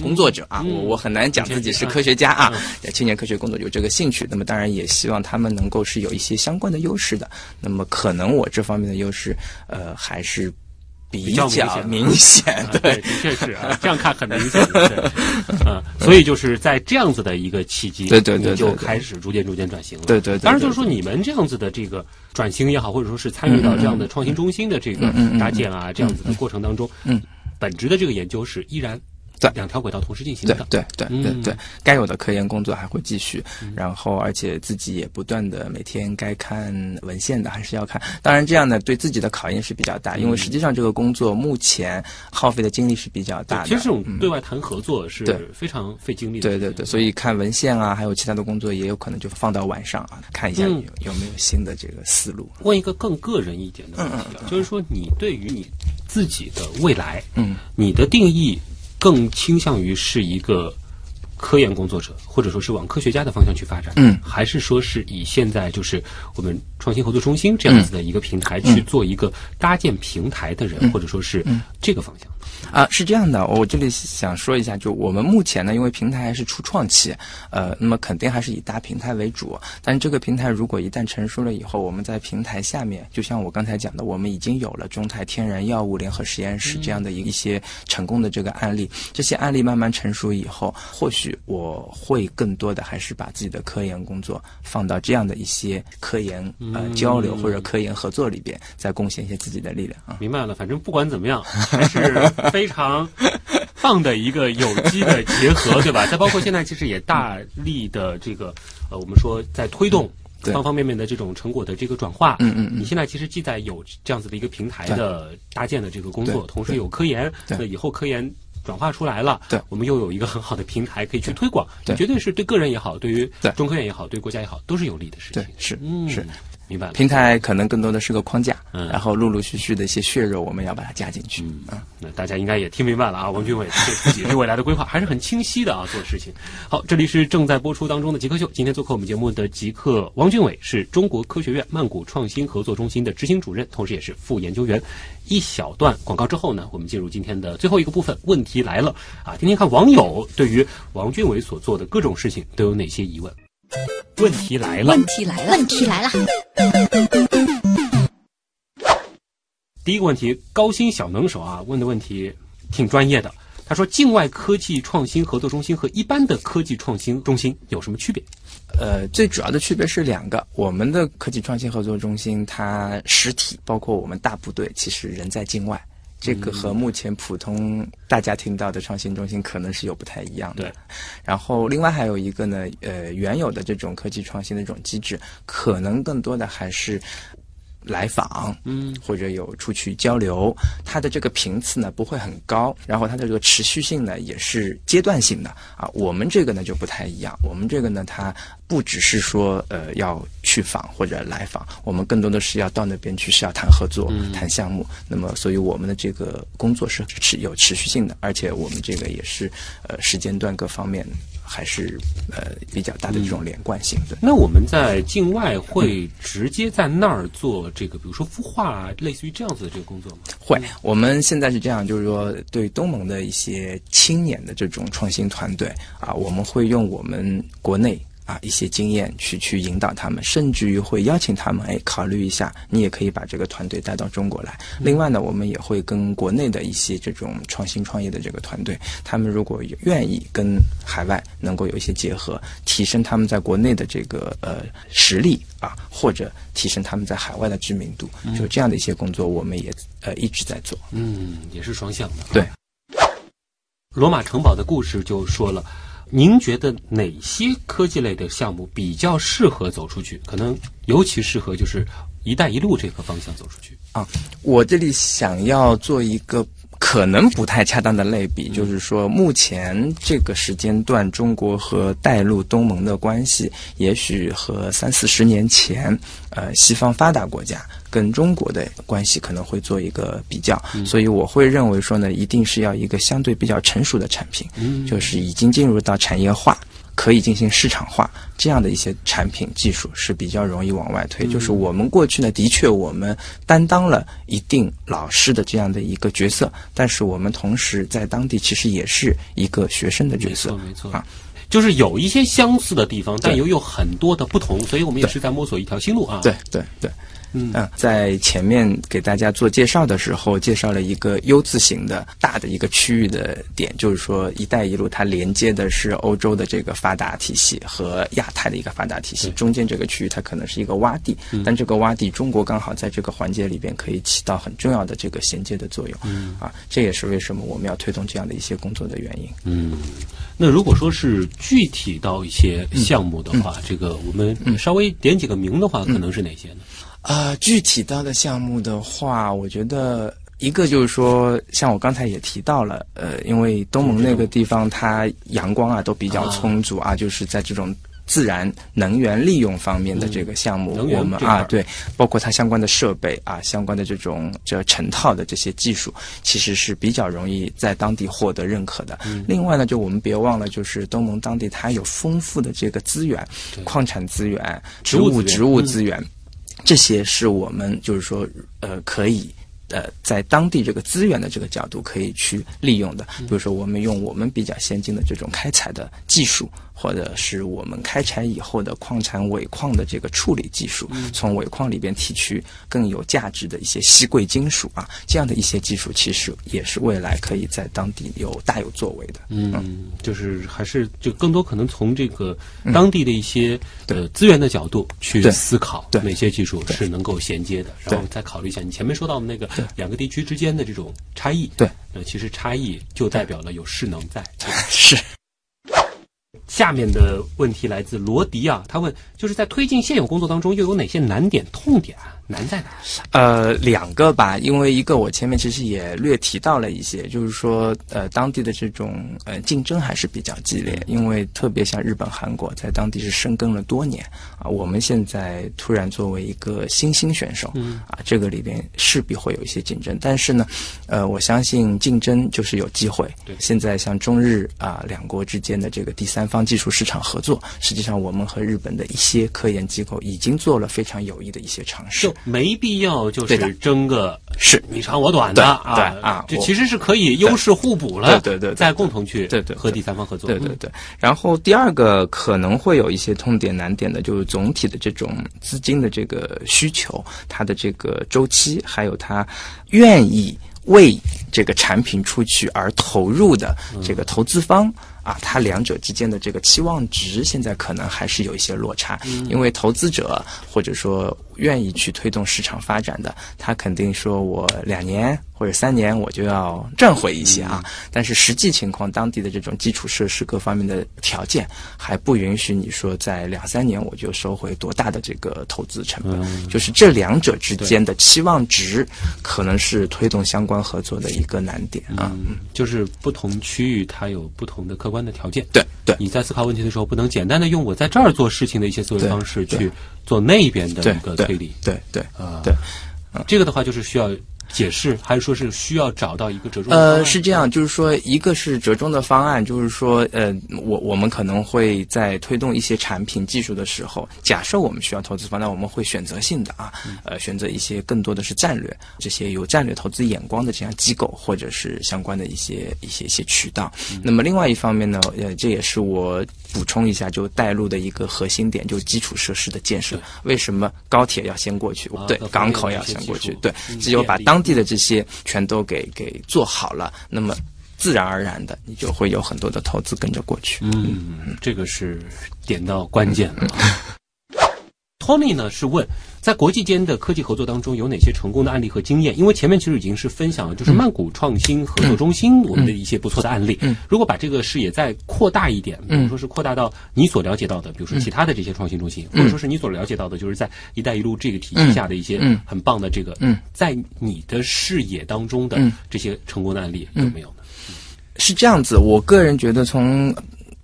工作者啊，嗯。我我很难讲自己是科学家啊，青年科学工作者有这个兴趣，那么当然也希望他们能够是有一些相关的优势的。那么可能我这方面的优势，呃，还是比比较明显对。对，的确是啊，这样看很明显的，对，嗯，所以就是在这样子的一个契机，对对对你就开始逐渐逐渐转型了，对对对对当然就是说你们这样子的这个转型也好，或者说是参与到这样的创新中心的这个搭建啊这样子的过程当中，嗯，本职的这个研究是依然对。两条轨道同时进行对的，对对对嗯。对，该有的科研工作还会继续，然后而且自己也不断的每天该看文献的还是要看。当然，这样呢对自己的考验是比较大，因为实际上这个工作目前耗费的精力是比较大的。其实这种嗯。对外谈合作是非常费精力的对对对，所以看文献啊，还有其他的工作，也有可能就放到晚上啊，看一下有没有新的这个思路。问一个更个人一点的问题啊，就是说你对于你自己的未来，嗯，你的定义更倾向于是一个科研工作者，或者说是往科学家的方向去发展，嗯还是说是以现在就是我们创新合作中心这样子的一个平台去做一个搭建平台的人，或者说是这个方向？啊，是这样的，我这里想说一下，就我们目前呢，因为平台还是初创期，呃，那么肯定还是以搭平台为主。但是这个平台如果一旦成熟了以后，我们在平台下面，就像我刚才讲的，我们已经有了中泰天然药物联合实验室这样的一一些成功的这个案例。这些案例慢慢成熟以后，或许我会更多的还是把自己的科研工作放到这样的一些科研呃交流或者科研合作里边，再贡献一些自己的力量啊。明白了，反正不管怎么样，还是非常棒的一个有机的结合，对吧？再包括现在其实也大力的这个呃，我们说在推动。方方面面的这种成果的这个转化，嗯嗯嗯你现在其实既在有这样子的一个平台的搭建的这个工作，同时有科研，那以后科研转化出来了，对。我们又有一个很好的平台可以去推广，对。绝对是对个人也好，对于中科院也好，对国家也好，都是有利的事情。对。，是嗯，是。明白了。平台可能更多的是个框架，嗯然后陆陆续续的一些血肉，我们要把它加进去。嗯，那大家应该也听明白了啊，王军伟对自己对未来的规划还是很清晰的啊，做事情。好，这里是正在播出当中的极客秀，今天做客我们节目的极客王军伟是中国科学院曼谷创新合作中心的执行主任，同时也是副研究员。一小段广告之后呢，我们进入今天的最后一个部分，问题来了啊，听听看网友对于王俊伟所做的各种事情都有哪些疑问。问题来了，问题来了，问题来了，第一个问题，高新小能手啊问的问题挺专业的。他说，境外科技创新合作中心和一般的科技创新中心有什么区别？呃，最主要的区别是两个，我们的科技创新合作中心，它实体包括我们大部队，其实人在境外。这个和目前普通大家听到的创新中心可能是有不太一样的。对。然后另外还有一个呢，呃，原有的这种科技创新的这种机制，可能更多的还是来访，嗯，或者有出去交流，它的这个频次呢不会很高，然后它的这个持续性呢也是阶段性的啊。我们这个呢就不太一样，我们这个呢它不只是说呃要去访或者来访，我们更多的是要到那边去是要谈合作、谈项目。那么所以我们的这个工作是持有持续性的，而且我们这个也是呃时间段各方面还是呃比较大的这种连贯性的。那我们在境外会直接在那儿做这个，比如说孵化啊，类似于这样子的这个工作吗？会，我们现在是这样，就是说对东盟的一些青年的这种创新团队啊，我们会用我们国内。啊，一些经验去去引导他们，甚至于会邀请他们，哎，考虑一下，你也可以把这个团队带到中国来。另外呢，我们也会跟国内的一些这种创新创业的这个团队，他们如果愿意跟海外能够有一些结合，提升他们在国内的这个呃实力啊，或者提升他们在海外的知名度，就这样的一些工作，我们也呃一直在做。嗯，也是双向的。对，罗马城堡的故事就说了。您觉得哪些科技类的项目比较适合走出去？可能尤其适合就是“一带一路”这个方向走出去啊。我这里想要做一个可能不太恰当的类比，就是说，目前这个时间段，中国和带入东盟的关系，也许和三四十年前，呃，西方发达国家。跟中国的关系可能会做一个比较，所以我会认为说呢，一定是要一个相对比较成熟的产品，就是已经进入到产业化，可以进行市场化这样的一些产品技术是比较容易往外推。就是我们过去呢，的确我们担当了一定老师的这样的一个角色，但是我们同时在当地其实也是一个学生的角色，没错啊，就是有一些相似的地方，但又有很多的不同，所以我们也是在摸索一条新路啊。对对对。嗯，在前面给大家做介绍的时候，介绍了一个 U 字形的大的一个区域的点，就是说“一带一路”它连接的是欧洲的这个发达体系和亚太的一个发达体系，中间这个区域它可能是一个洼地，但这个洼地中国刚好在这个环节里边可以起到很重要的这个衔接的作用。嗯，啊，这也是为什么我们要推动这样的一些工作的原因。嗯，那如果说是具体到一些项目的话，这个我们稍微点几个名的话，可能是哪些呢？啊，具体到的项目的话，我觉得一个就是说，像我刚才也提到了，呃，因为东盟那个地方它阳光啊都比较充足啊，就是在这种自然能源利用方面的这个项目，我们啊对，包括它相关的设备啊，相关的这种这成套的这些技术，其实是比较容易在当地获得认可的。另外呢，就我们别忘了，就是东盟当地它有丰富的这个资源，矿产资源、植物植物资源。这些是我们就是说，呃，可以，呃，在当地这个资源的这个角度可以去利用的。比如说，我们用我们比较先进的这种开采的技术。或者是我们开采以后的矿产尾矿的这个处理技术，从尾矿里边提取更有价值的一些稀贵金属啊，这样的一些技术，其实也是未来可以在当地有大有作为的。嗯，就是还是就更多可能从这个当地的一些呃资源的角度去思考，哪些技术是能够衔接的，然后再考虑一下你前面说到的那个两个地区之间的这种差异。对，那其实差异就代表了有势能在。是。下面的问题来自罗迪啊，他问，就是在推进现有工作当中，又有哪些难点、痛点啊？难在哪？呃，两个吧，因为一个我前面其实也略提到了一些，就是说，呃，当地的这种呃竞争还是比较激烈，因为特别像日本、韩国在当地是深耕了多年啊，我们现在突然作为一个新兴选手，啊，这个里边势必会有一些竞争，但是呢，呃，我相信竞争就是有机会。对，现在像中日啊两国之间的这个第三方技术市场合作，实际上我们和日本的一些科研机构已经做了非常有益的一些尝试。没必要就是争个是。你长我短的啊啊，这其实是可以优势互补了，对对对，再共同去对对和第三方合作，对对对。然后第二个可能会有一些痛点难点的，就是总体的这种资金的这个需求，它的这个周期，还有它愿意为这个产品出去而投入的这个投资方。啊，它两者之间的这个期望值现在可能还是有一些落差，因为投资者或者说愿意去推动市场发展的，他肯定说我两年或者三年我就要赚回一些啊。但是实际情况，当地的这种基础设施各方面的条件还不允许你说在两三年我就收回多大的这个投资成本，就是这两者之间的期望值，可能是推动相关合作的一个难点啊。嗯，就是不同区域它有不同的客观的条件。对对，你在思考问题的时候，不能简单的用我在这儿做事情的一些思维方式去做那边的一个推理。对对啊，对。这个的话就是需要解释，还是说是需要找到一个折中的方案？呃，是这样，就是说，一个是折中的方案，就是说，呃，我我们可能会在推动一些产品技术的时候，假设我们需要投资方，那我们会选择性的啊，呃，选择一些更多的是战略，这些有战略投资眼光的这样机构，或者是相关的一些一些一些渠道。那么另外一方面呢，呃，这也是我补充一下，就带路的一个核心点，就是基础设施的建设。为什么高铁要先过去？对港口要先过去，对，嗯只有把当地的这些全都给给做好了，那么自然而然的，你就会有很多的投资跟着过去。嗯，这个是点到关键了。Tony 呢是问，在国际间的科技合作当中有哪些成功的案例和经验？因为前面其实已经是分享了，就是曼谷创新合作中心我们的一些不错的案例。嗯如果把这个视野再扩大一点，比如说是扩大到你所了解到的，比如说其他的这些创新中心，或者说是你所了解到的，就是在“一带一路”这个体系下的一些嗯很棒的这个，嗯在你的视野当中的嗯这些成功的案例有没有呢？是这样子，我个人觉得，从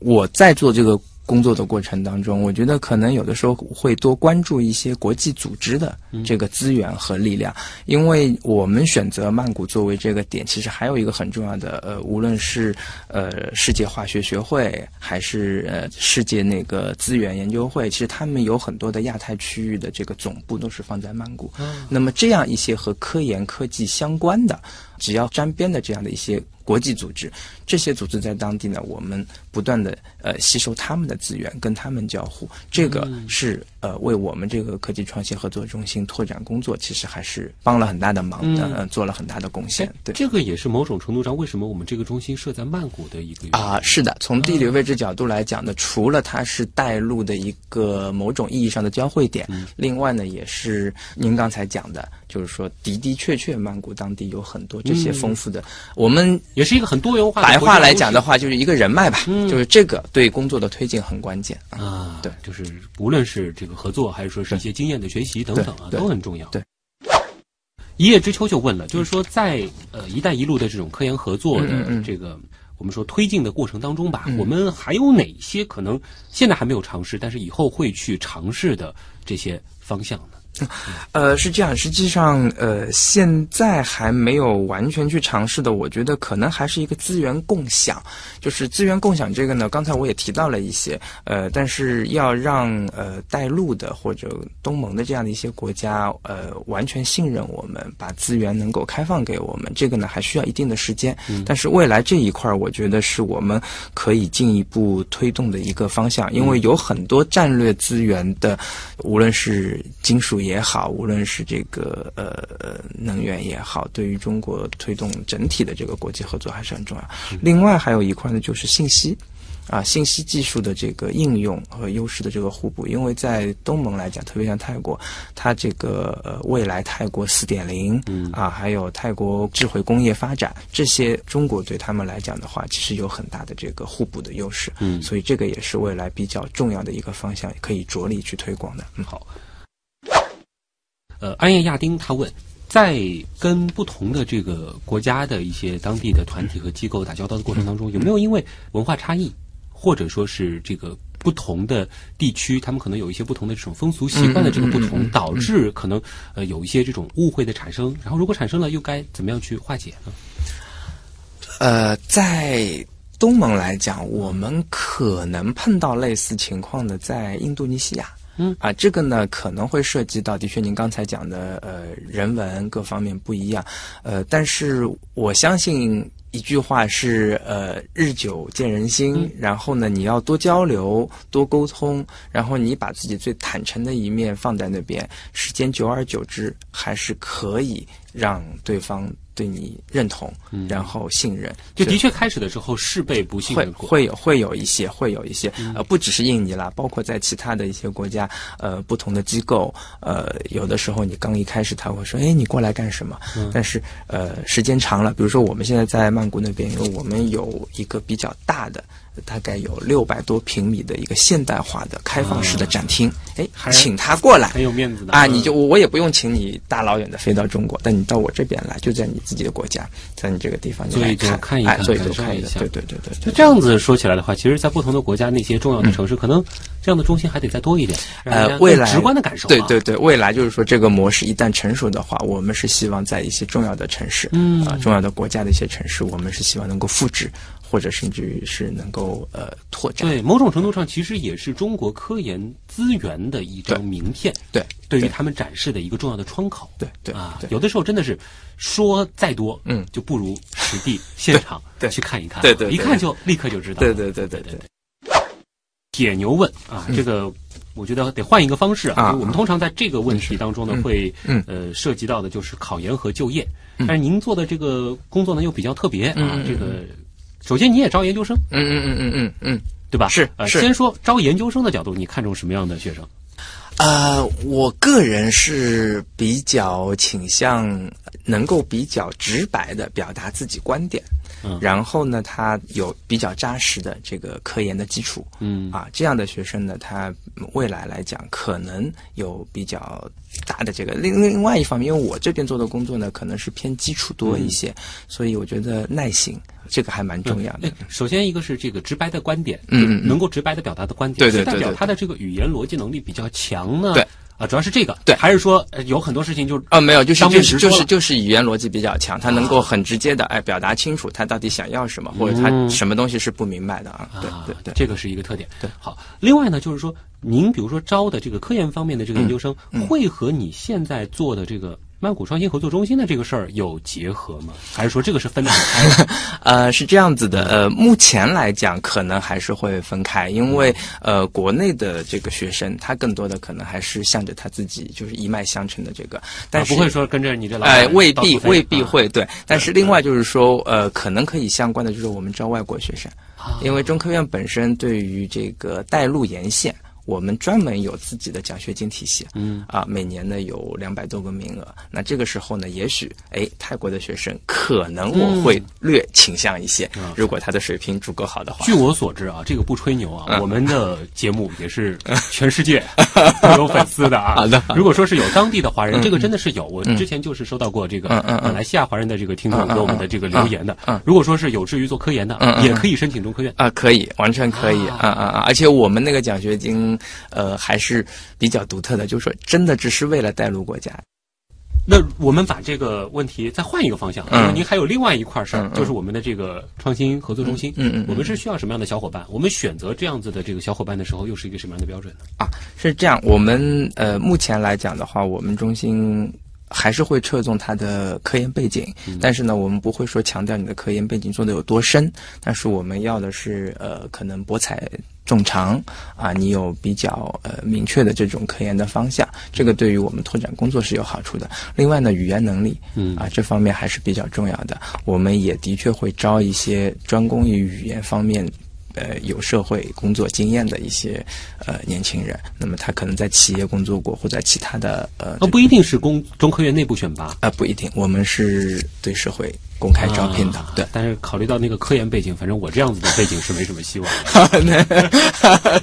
我在做这个工作的过程当中，我觉得可能有的时候会多关注一些国际组织的这个资源和力量，因为我们选择曼谷作为这个点，其实还有一个很重要的，呃，无论是呃世界化学学会，还是呃世界那个资源研究会，其实他们有很多的亚太区域的这个总部都是放在曼谷。那么这样一些和科研科技相关的，只要沾边的这样的一些国际组织，这些组织在当地呢，我们不断的呃吸收他们的资源，跟他们交互，这个是呃为我们这个科技创新合作中心拓展工作，其实还是帮了很大的忙的，嗯呃做了很大的贡献。对。这个也是某种程度上为什么我们这个中心设在曼谷的一个啊，是的，从地理位置角度来讲呢，除了它是带路的一个某种意义上的交汇点，另外呢，也是您刚才讲的，就是说的的确确，曼谷当地有很多这些丰富的，我们也是一个很多元化的白话来讲的话，就是一个人脉吧，嗯就是这个对工作的推进很关键啊。啊，对就是无论是这个合作，还是说是一些经验的学习等等啊，都很重要。对。一叶知秋就问了，就是说在呃“一带一路”的这种科研合作的这个我们说推进的过程当中吧，嗯我们还有哪些可能现在还没有尝试，但是以后会去尝试的这些方向呢？呃，是这样，实际上，呃，现在还没有完全去尝试的，我觉得可能还是一个资源共享。就是资源共享这个呢，刚才我也提到了一些，呃，但是要让呃带路的或者东盟的这样的一些国家，呃，完全信任我们，把资源能够开放给我们，这个呢还需要一定的时间。但是未来这一块，我觉得是我们可以进一步推动的一个方向，因为有很多战略资源的，无论是金属也好，无论是这个呃呃能源也好，对于中国推动整体的这个国际合作还是很重要。另外还有一块呢，就是信息。啊，信息技术的这个应用和优势的这个互补，因为在东盟来讲，特别像泰国，它这个呃未来泰国四点零，嗯啊，还有泰国智慧工业发展这些，中国对他们来讲的话，其实有很大的这个互补的优势，嗯所以这个也是未来比较重要的一个方向，可以着力去推广的。嗯，好。呃，安叶亚丁他问，在跟不同的这个国家的一些当地的团体和机构打交道的过程当中，有没有因为文化差异，或者说是这个不同的地区，他们可能有一些不同的这种风俗习惯的这个不同，嗯嗯嗯嗯导致可能呃有一些这种误会的产生？然后如果产生了，又该怎么样去化解呢？呃，在东盟来讲，我们可能碰到类似情况的，在印度尼西亚。嗯。啊，这个呢可能会涉及到，的确您刚才讲的，呃，人文各方面不一样，呃，但是我相信一句话是，呃，日久见人心，然后呢，你要多交流、多沟通，然后你把自己最坦诚的一面放在那边，时间久而久之，还是可以让对方对你认同，嗯然后信任。就的确开始的时候是被不信会任过，会有会有一些会有一些呃，不只是印尼啦，包括在其他的一些国家，呃，不同的机构，呃，有的时候你刚一开始他会说，哎，你过来干什么？但是呃，时间长了，比如说我们现在在曼谷那边，因为我们有一个比较大的。大概有六百多平米的一个现代化的开放式的展厅，哎、还请他过来，很有面子的。啊，嗯。你就我我也不用请你大老远的飞到中国，但你到我这边来，就在你自己的国家，在你这个地方来看，看一看哎做一做感受一下。看对对对对对。就这样子说起来的话，其实，在不同的国家那些重要的城市，可能这样的中心还得再多一点，呃未来直观的感受、啊。对对对，未来就是说这个模式一旦成熟的话，我们是希望在一些重要的城市，嗯。啊、重要的国家的一些城市，我们是希望能够复制，或者甚至于是能够呃拓展。对，某种程度上其实也是中国科研资源的一张名片，对对对于他们展示的一个重要的窗口。对对啊，有的时候真的是说再多，嗯就不如实地现场去看一看，对对对一看就立刻就知道。对对对对对对。铁牛问啊，这个我觉得得换一个方式啊，我们通常在这个问题当中呢，会嗯呃涉及到的就是考研和就业，但是您做的这个工作呢又比较特别啊嗯，这个首先你也招研究生，嗯嗯嗯嗯嗯嗯。对吧？是呃，是先说招研究生的角度，你看重什么样的学生？呃，我个人是比较倾向能够比较直白的表达自己观点，嗯然后呢，他有比较扎实的这个科研的基础，嗯啊，这样的学生呢，他未来来讲可能有比较大的这个另另外一方面，因为我这边做的工作呢，可能是偏基础多一些，所以我觉得耐心这个还蛮重要的。哎首先一个是这个直白的观点，嗯能够直白的表达的观点，对对对代表他的这个语言逻辑能力比较强呢？对。啊，主要是这个，对。还是说呃有很多事情就啊，没有，就是当就是就是就是语言逻辑比较强，他能够很直接的哎表达清楚他到底想要什么，或者他嗯。什么东西是不明白的啊。对啊对对。这个是一个特点。对。好，另外呢，就是说，您比如说招的这个科研方面的这个研究生，嗯。会和你现在做的这个曼谷创新合作中心的这个事儿有结合吗？还是说这个是分得开的？呃，是这样子的，呃，目前来讲可能还是会分开，因为呃，国内的这个学生他更多的可能还是向着他自己就是一脉相承的这个，但是、啊不会说跟着你这老板哎，未必未必会对，但是另外就是说，呃，可能可以相关的就是我们招外国学生，啊因为中科院本身对于这个带路沿线。我们专门有自己的奖学金体系，嗯啊，每年呢有两百多个名额。那这个时候呢，也许哎，泰国的学生可能我会略倾向一些，啊如果他的水平足够好的话。据我所知啊，这个不吹牛啊，嗯我们的节目也是 全世界都有粉丝的啊。好的如果说是有当地的华人，嗯这个真的是有。我之前就是收到过这个马来西亚华人的这个听众给我们的这个留言的。如果说是有志于做科研的也可以申请中科院。啊，可以，完全可以，啊啊啊啊！而且我们那个奖学金，呃，还是比较独特的，就是说，真的只是为了带入国家。那我们把这个问题再换一个方向，嗯因为您还有另外一块事儿就是我们的这个创新合作中心。嗯嗯嗯我们是需要什么样的小伙伴？我们选择这样子的这个小伙伴的时候，又是一个什么样的标准呢？啊，是这样。我们呃，目前来讲的话，我们中心还是会侧重他的科研背景，但是呢，我们不会说强调你的科研背景做的有多深，但是我们要的是呃，可能博采众长啊，你有比较呃明确的这种科研的方向，这个对于我们拓展工作是有好处的。另外呢，语言能力，嗯啊，这方面还是比较重要的。我们也的确会招一些专攻于语言方面。呃，有社会工作经验的一些呃年轻人，那么他可能在企业工作过，或者在其他的呃呃，不一定是工中科院内部选拔。啊、不一定，我们是对社会公开招聘的，啊对。但是考虑到那个科研背景，反正我这样子的背景是没什么希望的。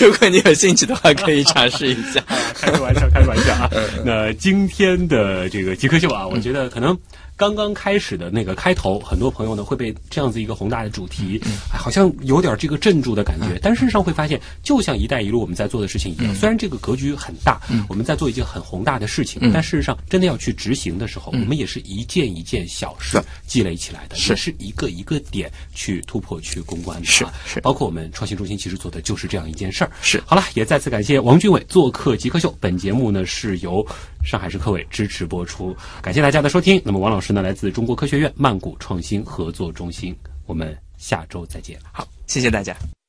如果你有兴趣的话，可以尝试一下。开个玩笑，开个玩笑啊。那今天的这个极客秀啊，我觉得可能。刚刚开始的那个开头，很多朋友呢会被这样子一个宏大的主题，哎，好像有点这个镇住的感觉。但事实上会发现，就像“一带一路”我们在做的事情一样，虽然这个格局很大，我们在做一件很宏大的事情，但事实上真的要去执行的时候，我们也是一件一件小事积累起来的，是。也是一个一个点去突破、去攻关的是啊。是。包括我们创新中心其实做的就是这样一件事儿。是。好了，也再次感谢王俊伟做客极客秀。本节目呢是由上海市科委支持播出，感谢大家的收听。那么王老师呢来自中国科学院曼谷创新合作中心，我们下周再见。好，谢谢大家。